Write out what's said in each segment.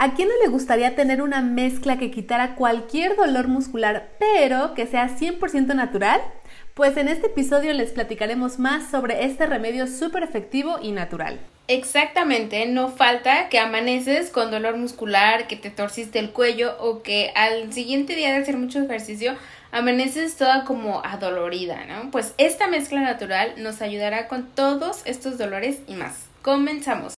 ¿A quién no le gustaría tener una mezcla que quitara cualquier dolor muscular, pero que sea 100% natural? Pues en este episodio les platicaremos más sobre este remedio súper efectivo y natural. Exactamente, no falta que amaneces con dolor muscular, que te torciste el cuello o que al siguiente día de hacer mucho ejercicio amaneces toda como adolorida, ¿no? Pues esta mezcla natural nos ayudará con todos estos dolores y más. Comenzamos.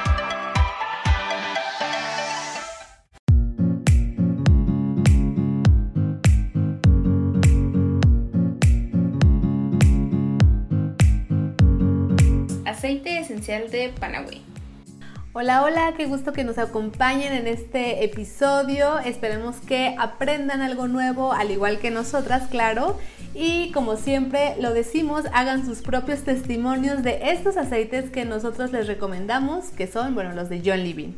Esencial de Panaway. Hola, hola, qué gusto que nos acompañen en este episodio. Esperemos que aprendan algo nuevo, al igual que nosotras, claro. Y como siempre lo decimos, hagan sus propios testimonios de estos aceites que nosotros les recomendamos, que son, bueno, los de John Living.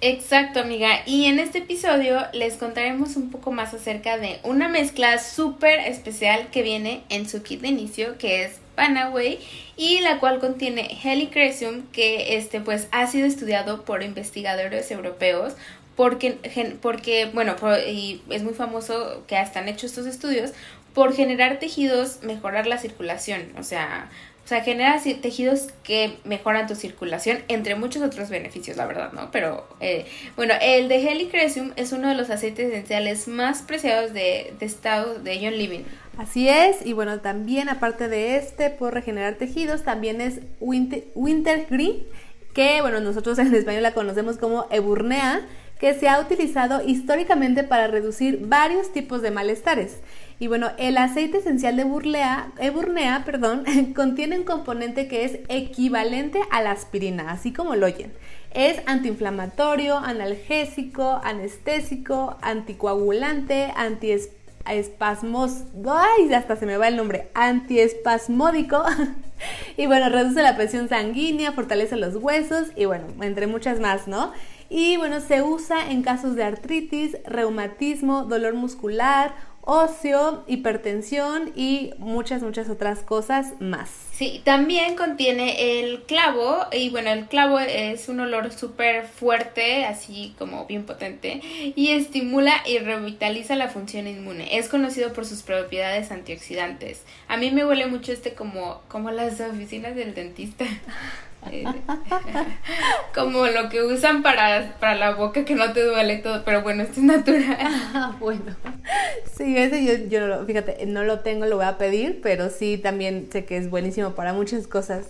Exacto, amiga. Y en este episodio les contaremos un poco más acerca de una mezcla súper especial que viene en su kit de inicio, que es Panaway y la cual contiene Helichrysum que este pues ha sido estudiado por investigadores europeos porque, porque bueno, y es muy famoso que hasta han hecho estos estudios por generar tejidos, mejorar la circulación, o sea, o sea, genera tejidos que mejoran tu circulación, entre muchos otros beneficios, la verdad, ¿no? Pero, eh, bueno, el de Helichrysum es uno de los aceites esenciales más preciados de, de estado de John Living. Así es, y bueno, también aparte de este, por regenerar tejidos, también es Winter, Wintergreen, que bueno, nosotros en español la conocemos como Eburnea, que se ha utilizado históricamente para reducir varios tipos de malestares. Y bueno, el aceite esencial de burlea, Eburnea perdón, contiene un componente que es equivalente a la aspirina, así como lo oyen. Es antiinflamatorio, analgésico, anestésico, anticoagulante, antiespasmos, ay, hasta se me va el nombre, antiespasmódico. y bueno, reduce la presión sanguínea, fortalece los huesos y bueno, entre muchas más, ¿no? Y bueno, se usa en casos de artritis, reumatismo, dolor muscular, óseo, hipertensión y muchas, muchas otras cosas más. Sí, también contiene el clavo y bueno, el clavo es un olor súper fuerte, así como bien potente y estimula y revitaliza la función inmune. Es conocido por sus propiedades antioxidantes. A mí me huele mucho este como, como las oficinas del dentista. Eh, como lo que usan para, para la boca que no te duele todo, pero bueno, esto es natural. Ah, bueno. Sí, ese yo, yo, fíjate, no lo tengo, lo voy a pedir, pero sí también sé que es buenísimo para muchas cosas.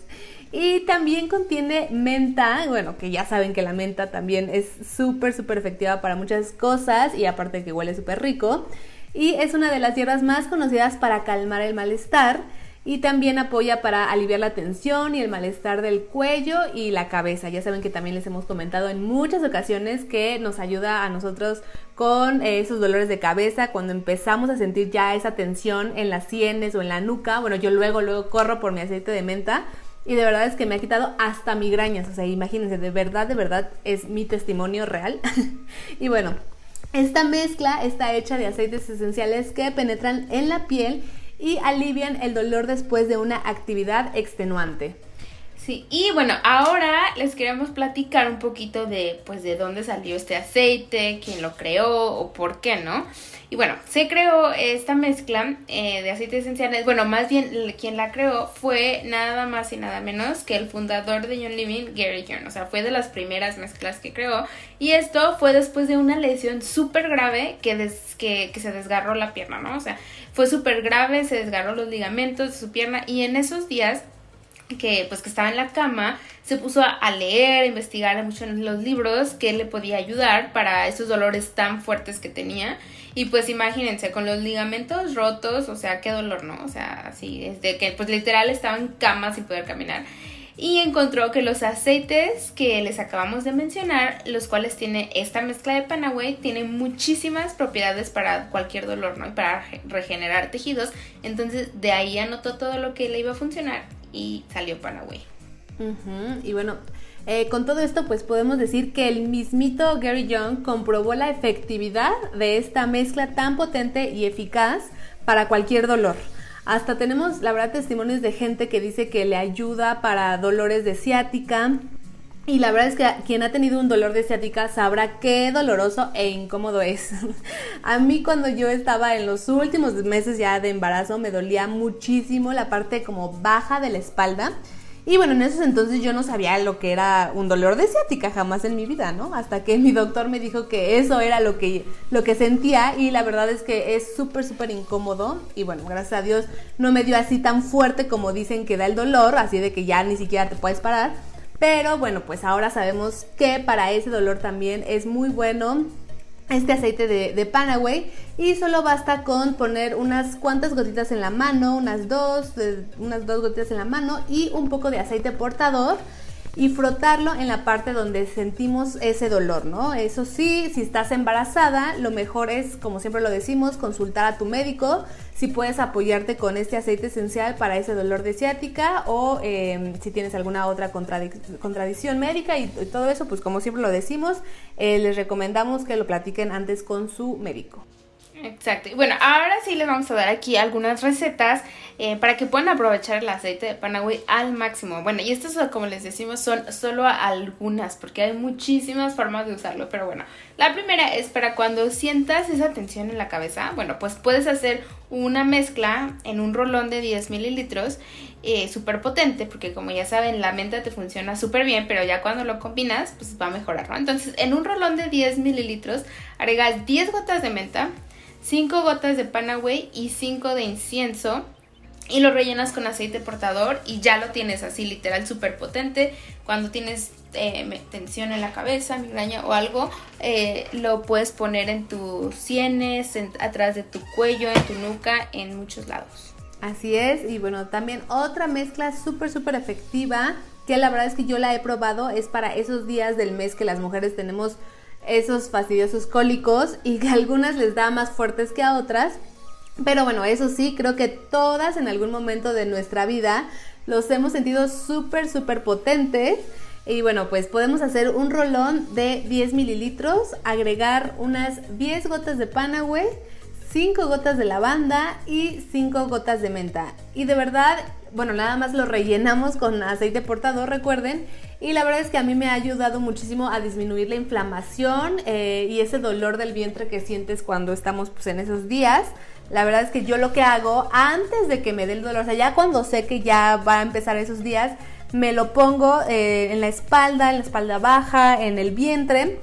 Y también contiene menta, bueno, que ya saben que la menta también es súper, súper efectiva para muchas cosas y aparte que huele súper rico. Y es una de las hierbas más conocidas para calmar el malestar y también apoya para aliviar la tensión y el malestar del cuello y la cabeza. Ya saben que también les hemos comentado en muchas ocasiones que nos ayuda a nosotros con eh, esos dolores de cabeza cuando empezamos a sentir ya esa tensión en las sienes o en la nuca. Bueno, yo luego luego corro por mi aceite de menta y de verdad es que me ha quitado hasta migrañas. O sea, imagínense, de verdad, de verdad es mi testimonio real. y bueno, esta mezcla está hecha de aceites esenciales que penetran en la piel y alivian el dolor después de una actividad extenuante. Sí, y bueno, ahora les queremos platicar un poquito de, pues, de dónde salió este aceite, quién lo creó o por qué, ¿no? Y bueno, se creó esta mezcla eh, de aceites esenciales, bueno, más bien quien la creó fue nada más y nada menos que el fundador de John Living, Gary John, o sea, fue de las primeras mezclas que creó, y esto fue después de una lesión súper grave que, que, que se desgarró la pierna, ¿no? O sea, fue súper grave, se desgarró los ligamentos de su pierna, y en esos días que pues que estaba en la cama, se puso a, leer, a investigar mucho en los libros que le podía ayudar para esos dolores tan fuertes que tenía. Y pues imagínense, con los ligamentos rotos, o sea, qué dolor, ¿no? O sea, así, desde que pues literal estaba en cama sin poder caminar. y encontró que los aceites que les acabamos de mencionar, los cuales tiene esta mezcla de Panaway, tienen muchísimas propiedades para cualquier dolor, ¿no? Y para regenerar tejidos. Entonces de ahí anotó todo lo que le iba a funcionar y salió Panaway. Y bueno, eh, con todo esto, pues podemos decir que el mismito Gary Young comprobó la efectividad de esta mezcla tan potente y eficaz para cualquier dolor. Hasta tenemos, la verdad, testimonios de gente que dice que le ayuda para dolores de ciática. Y la verdad es que quien ha tenido un dolor de ciática sabrá qué doloroso e incómodo es. a mí cuando yo estaba en los últimos meses ya de embarazo me dolía muchísimo la parte como baja de la espalda y bueno, en esos entonces yo no sabía lo que era un dolor de ciática jamás en mi vida, ¿no? Hasta que mi doctor me dijo que eso era lo que, lo que sentía y la verdad es que es súper, súper incómodo. Y bueno, gracias a Dios no me dio así tan fuerte como dicen que da el dolor, así de que ya ni siquiera te puedes parar. Pero bueno, pues ahora sabemos que para ese dolor también es muy bueno este aceite de, de, Panaway. Y solo basta con poner unas cuantas gotitas en la mano, unas dos, unas dos gotitas en la mano y un poco de aceite portador y frotarlo en la parte donde sentimos ese dolor, ¿no? Eso sí, si estás embarazada, lo mejor es, como siempre lo decimos, consultar a tu médico si puedes apoyarte con este aceite esencial para ese dolor de ciática o em, si tienes alguna otra contradicción médica y, todo eso, pues como siempre lo decimos, eh, les recomendamos que lo platiquen antes con su médico. Exacto. Y bueno, ahora sí les vamos a dar aquí algunas recetas eh, para que puedan aprovechar el aceite de Panagüey al máximo. Bueno, y estas, como les decimos, son solo algunas, porque hay muchísimas formas de usarlo. Pero bueno, la primera es para cuando sientas esa tensión en la cabeza. Bueno, pues puedes hacer una mezcla en un rolón de 10 mililitros eh, súper potente, porque como ya saben, la menta te funciona súper bien, pero ya cuando lo combinas, pues va a mejorar, ¿no? Entonces, en un rolón de 10 mililitros, agregas 10 gotas de menta, 5 gotas de Panaway y 5 de incienso. Y lo rellenas con aceite portador y ya lo tienes así literal súper potente. Cuando tienes eh, tensión en la cabeza, migraña o algo, eh, lo puedes poner en tus sienes, atrás de tu cuello, en tu nuca, en muchos lados. Así es, y bueno, también otra mezcla súper, súper efectiva, que la verdad es que yo la he probado, es para esos días del mes que las mujeres tenemos esos fastidiosos cólicos y que algunas les da más fuertes que a otras. Pero bueno, eso sí, creo que todas en algún momento de nuestra vida los hemos sentido súper, súper potentes. Y bueno, pues podemos hacer un rolón de 10 mililitros, agregar unas 10 gotas de Panaway, 5 gotas de lavanda y 5 gotas de menta. Y de verdad, bueno, nada más lo rellenamos con aceite portador, recuerden. Y la verdad es que a mí me ha ayudado muchísimo a disminuir la inflamación eh, y ese dolor del vientre que sientes cuando estamos pues, en esos días. La verdad es que yo lo que hago antes de que me dé el dolor, o sea, ya cuando sé que ya va a empezar esos días, me lo pongo eh, en la espalda, en la espalda baja, en el vientre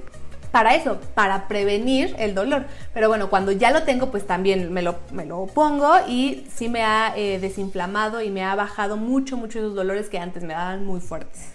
para eso, para prevenir el dolor. Pero bueno, cuando ya lo tengo, pues también me lo, me lo pongo y sí me ha eh, desinflamado y me ha bajado mucho, mucho esos dolores que antes me daban muy fuertes.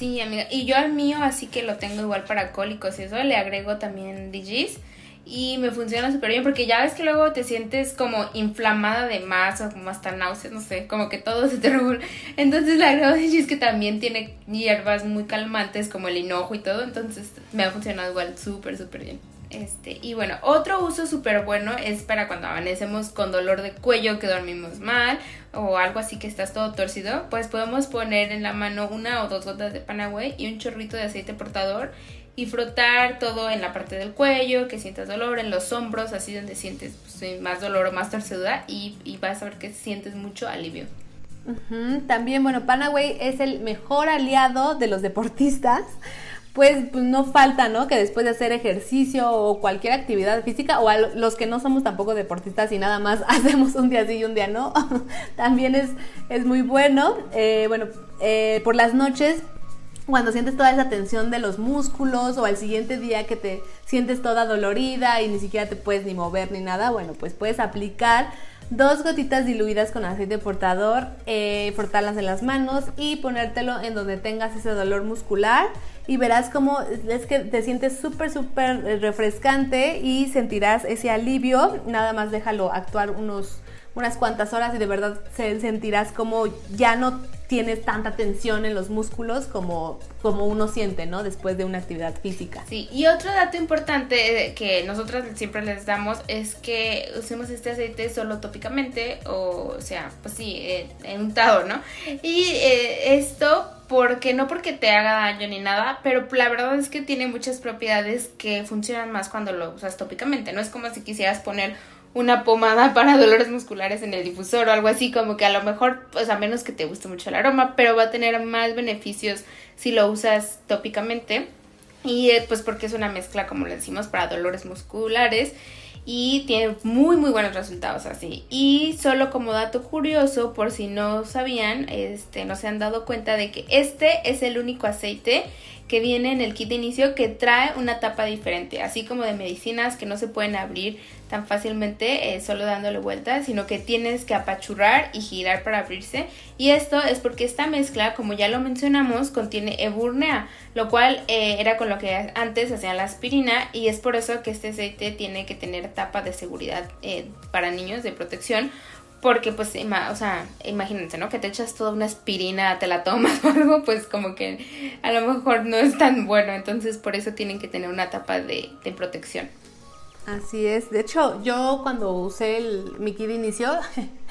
Sí, amiga. Y yo al mío, así que lo tengo igual para cólicos y eso, le agrego también DGs y me funciona súper bien porque ya ves que luego te sientes como inflamada de más o como hasta náuseas, no sé, como que todo se te. Entonces la agrego es que también tiene hierbas muy calmantes como el hinojo y todo, entonces me ha funcionado igual súper, súper bien. Este, y bueno, otro uso súper bueno es para cuando amanecemos con dolor de cuello, que dormimos mal o algo así que estás todo torcido, pues podemos poner en la mano una o dos gotas de Panaway y un chorrito de aceite portador y frotar todo en la parte del cuello, que sientas dolor, en los hombros, así donde sientes pues, más dolor o más torcedura y, vas a ver que sientes mucho alivio. También, bueno, Panaway es el mejor aliado de los deportistas. Pues, pues, no falta, ¿no? Que después de hacer ejercicio o cualquier actividad física, o a los que no somos tampoco deportistas y nada más hacemos un día sí y un día no, también es, es muy bueno. Eh, bueno, eh, por las noches cuando sientes toda esa tensión de los músculos o al siguiente día que te sientes toda dolorida y ni siquiera te puedes ni mover ni nada, bueno, pues puedes aplicar dos gotitas diluidas con aceite portador, eh, frotarlas en las manos y ponértelo en donde tengas ese dolor muscular y verás cómo es que te sientes súper, súper refrescante y sentirás ese alivio. Nada más déjalo actuar unos unas cuantas horas y de verdad sentirás como ya no tienes tanta tensión en los músculos como, como uno siente, ¿no? Después de una actividad física. Sí, y otro dato importante eh, que nosotros siempre les damos es que usemos este aceite solo tópicamente, o, sea, pues sí, eh, untado, ¿no? Y eh, esto porque no porque te haga daño ni nada, pero la verdad es que tiene muchas propiedades que funcionan más cuando lo usas tópicamente. No es como si quisieras poner una pomada para dolores musculares en el difusor o algo así, como que a lo mejor, pues a menos que te guste mucho el aroma, pero va a tener más beneficios si lo usas tópicamente. Y eh, pues porque es una mezcla, como le decimos, para dolores musculares y tiene muy muy buenos resultados así. Y solo como dato curioso, por si no sabían, este, no se han dado cuenta de que este es el único aceite que viene en el kit de inicio que trae una tapa diferente, así como de medicinas que no se pueden abrir tan fácilmente eh, solo dándole vueltas, sino que tienes que apachurrar y girar para abrirse. Y esto es porque esta mezcla, como ya lo mencionamos, contiene eburnea, lo cual eh, era con lo que antes hacían la aspirina y es por eso que este aceite tiene que tener tapa de seguridad eh, para niños de protección porque, pues, o sea, imagínense, ¿no? Que te echas toda una aspirina, te la tomas o algo, pues como que a lo mejor no es tan bueno. Entonces, por eso tienen que tener una tapa de, de protección. Así es. De hecho, yo cuando usé el mi kit de inicio,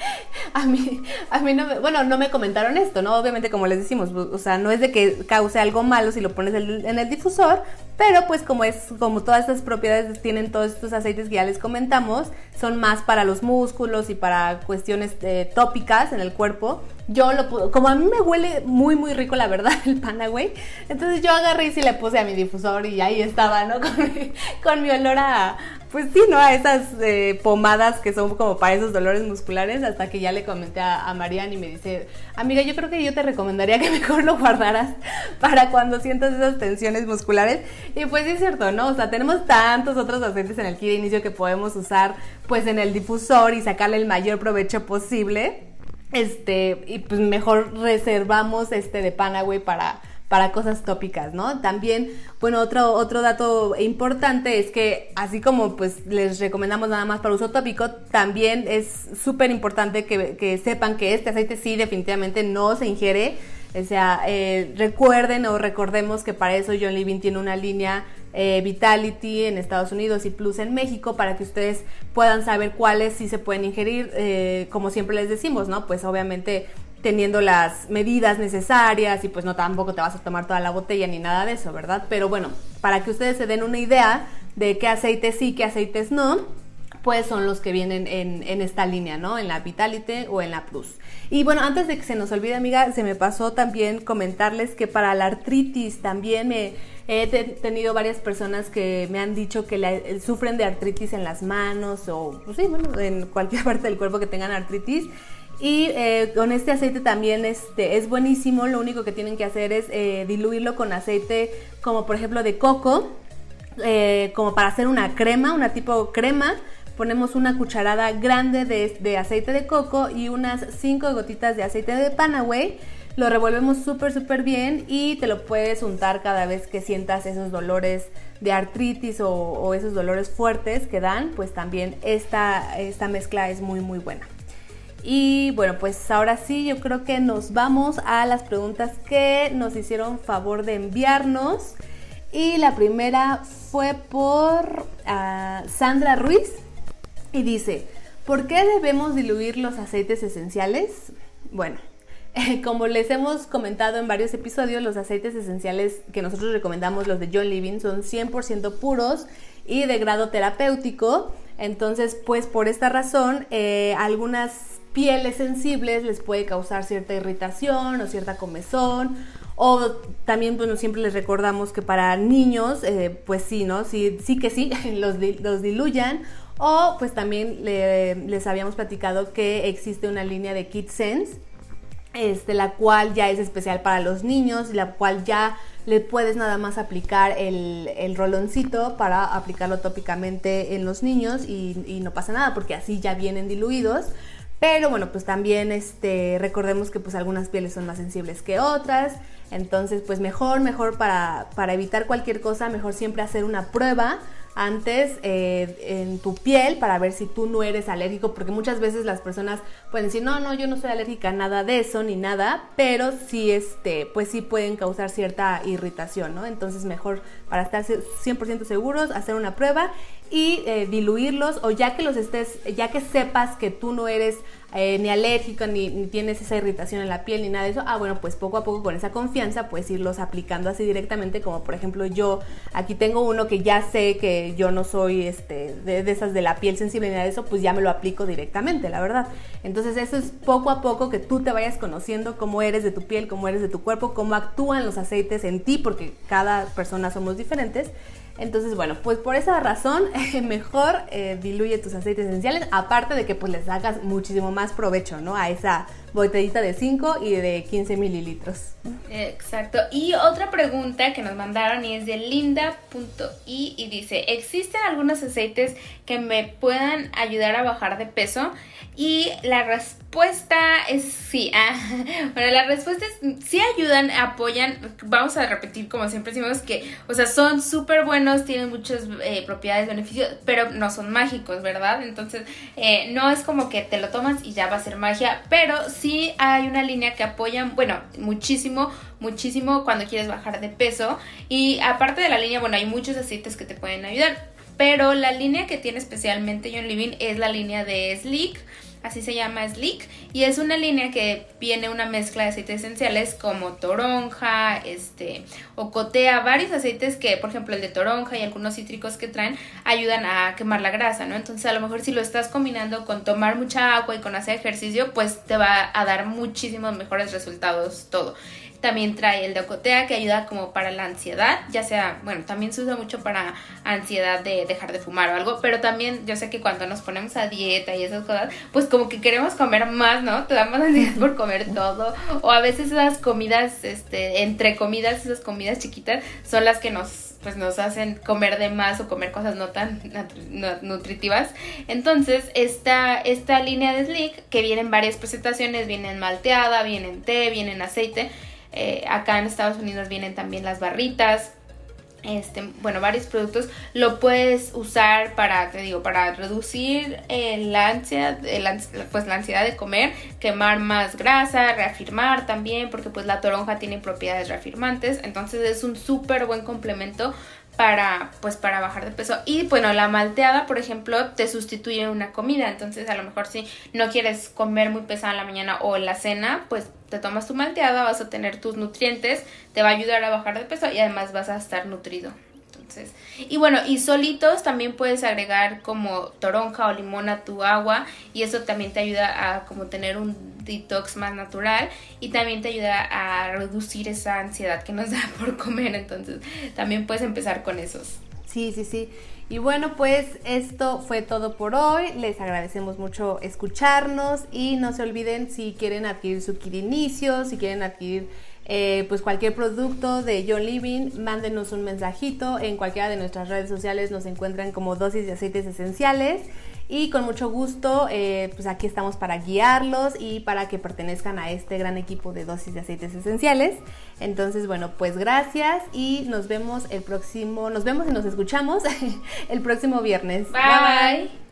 a mí, a mí no me, bueno, no me comentaron esto, ¿no? Obviamente, como les decimos, o sea, no es de que cause algo malo si lo pones en el difusor, pero pues como es, como todas estas propiedades tienen todos estos aceites que ya les comentamos, son más para los músculos y para cuestiones eh, tópicas en el cuerpo. Yo lo como a mí me huele muy, muy rico, la verdad, el Panaway, entonces yo agarré y sí le puse a mi difusor y ahí estaba, ¿no? Con mi, con mi olor a, pues sí, ¿no? A esas eh, pomadas que son como para esos dolores musculares, hasta que ya le comenté a, a Marian y me dice, amiga, yo creo que yo te recomendaría que mejor lo guardaras para cuando sientas esas tensiones musculares. Y pues sí es cierto, ¿no? O sea, tenemos tantos otros aceites en el kit de inicio que podemos usar pues en el difusor y sacarle el mayor provecho posible. Este, y pues mejor reservamos este de Panaway para para cosas tópicas, ¿no? También, bueno, otro, otro dato importante es que así como pues les recomendamos nada más para uso tópico, también es súper importante que, sepan que este aceite sí definitivamente no se ingiere. O sea, eh, recuerden o recordemos que para eso John Living tiene una línea eh, Vitality en Estados Unidos y Plus en México para que ustedes puedan saber cuáles sí se pueden ingerir, eh, como siempre les decimos, ¿no? Pues obviamente teniendo las medidas necesarias y pues no tampoco te vas a tomar toda la botella ni nada de eso, ¿verdad? Pero bueno, para que ustedes se den una idea de qué aceites sí, qué aceites no, pues son los que vienen en, esta línea, ¿no? En la Vitality o en la Plus. Y bueno, antes de que se nos olvide, amiga, se me pasó también comentarles que para la artritis también me he tenido varias personas que me han dicho que sufren de artritis en las manos o, pues sí, bueno, en cualquier parte del cuerpo que tengan artritis. Y eh, con este aceite también este, es buenísimo, lo único que tienen que hacer es eh, diluirlo con aceite como por ejemplo de coco, eh, como para hacer una crema, una tipo crema. Ponemos una cucharada grande de, de aceite de coco y unas 5 gotitas de aceite de Panaway. Lo revolvemos súper, súper bien y te lo puedes untar cada vez que sientas esos dolores de artritis o, o esos dolores fuertes que dan. Pues también esta, esta mezcla es muy, muy buena. Y bueno, pues ahora sí, yo creo que nos vamos a las preguntas que nos hicieron favor de enviarnos. Y la primera fue por ah, Sandra Ruiz y dice, ¿por qué debemos diluir los aceites esenciales? Bueno, como les hemos comentado en varios episodios, los aceites esenciales que nosotros recomendamos, los de John Living, son 100% puros y de grado terapéutico. Entonces, pues por esta razón, eh, algunas pieles sensibles les puede causar cierta irritación o cierta comezón. O también, bueno, siempre les recordamos que para niños, eh, pues sí, ¿no? Sí, sí que sí, los, los diluyan. O pues también les habíamos platicado que existe una línea de Kid Sense, este, la cual ya es especial para los niños, la cual ya le puedes nada más aplicar el, el roloncito para aplicarlo tópicamente en los niños y, y no pasa nada porque así ya vienen diluidos. Pero bueno, pues también este, recordemos que pues algunas pieles son más sensibles que otras. Entonces, pues mejor, mejor para, para evitar cualquier cosa, mejor siempre hacer una prueba antes eh, en tu piel para ver si tú no eres alérgico, porque muchas veces las personas pueden decir, no, no, yo no soy alérgica a nada de eso ni nada, pero sí, este, pues sí pueden causar cierta irritación, ¿no? Entonces mejor para estar 100% seguros, hacer una prueba y eh, diluirlos o ya que los estés, ya que sepas que tú no eres eh, ni alérgico ni, tienes esa irritación en la piel ni nada de eso, ah bueno, pues poco a poco con esa confianza puedes irlos aplicando así directamente como por ejemplo yo aquí tengo uno que ya sé que yo no soy este de, de esas de la piel sensible ni nada de eso, pues ya me lo aplico directamente, la verdad. Entonces eso es poco a poco que tú te vayas conociendo cómo eres de tu piel, cómo eres de tu cuerpo, cómo actúan los aceites en ti, porque cada persona somos diferentes entonces, bueno, pues por esa razón, mejor eh, diluye tus aceites esenciales, aparte de que pues les hagas muchísimo más provecho, ¿no? A esa botellita de 5 y de 15 mililitros. Exacto. Y otra pregunta que nos mandaron y es de linda.i y dice, ¿existen algunos aceites que me puedan ayudar a bajar de peso? Y la respuesta es sí. Ah, bueno, la respuesta es sí ayudan, apoyan. Vamos a repetir como siempre decimos que, o sea, son súper buenos, tienen muchas eh, propiedades, beneficios, pero no son mágicos, ¿verdad? Entonces, eh, no es como que te lo tomas y ya va a ser magia, pero sí hay una línea que apoyan, bueno, muchísimo, muchísimo cuando quieres bajar de peso. Y aparte de la línea, bueno, hay muchos aceites que te pueden ayudar. Pero la línea que tiene especialmente John Living es la línea de Sleek así se llama Sleek, y es una línea que viene una mezcla de aceites esenciales como toronja, este, ocotea, varios aceites que, por ejemplo, el de toronja y algunos cítricos que traen ayudan a quemar la grasa, ¿no? Entonces, a lo mejor si lo estás combinando con tomar mucha agua y con hacer ejercicio, pues te va a dar muchísimos mejores resultados todo. También trae el de Ocotea que ayuda como para la ansiedad, ya sea, bueno, también se usa mucho para ansiedad de dejar de fumar o algo, pero también yo sé que cuando nos ponemos a dieta y esas cosas, pues como que queremos comer más, ¿no? Te da más ansiedad por comer todo, o a veces esas comidas, este, entre comidas, esas comidas chiquitas son las que nos pues nos hacen comer de más o comer cosas no tan nutritivas. Entonces, esta, esta línea de Slick, que viene en varias presentaciones, viene en malteada, viene en té, viene en aceite, eh, acá en Estados Unidos vienen también las barritas. Este, bueno, varios productos lo puedes usar para, te digo, para reducir la ansiedad, pues la ansiedad de comer, quemar más grasa, reafirmar también, porque pues la toronja tiene propiedades reafirmantes, entonces es un súper buen complemento para pues para bajar de peso. Y bueno la malteada por ejemplo te sustituye una comida. Entonces a lo mejor si no quieres comer muy pesada en la mañana o la cena pues te tomas tu malteada vas a tener tus nutrientes te va a ayudar a bajar de peso y además vas a estar nutrido y bueno, y solitos también puedes agregar como toronja o limón a tu agua y eso también te ayuda a como tener un detox más natural y también te ayuda a reducir esa ansiedad que nos da por comer, entonces también puedes empezar con esos. Sí, sí, sí. Y bueno, pues esto fue todo por hoy. Les agradecemos mucho escucharnos y no se olviden si quieren adquirir su kit inicio, si quieren adquirir eh, pues cualquier producto de John Living, mándenos un mensajito. En cualquiera de nuestras redes sociales nos encuentran como dosis de aceites esenciales. Y con mucho gusto, eh, pues aquí estamos para guiarlos y para que pertenezcan a este gran equipo de dosis de aceites esenciales. Entonces, bueno, pues gracias y nos vemos el próximo, nos vemos y nos escuchamos el próximo viernes. bye. bye.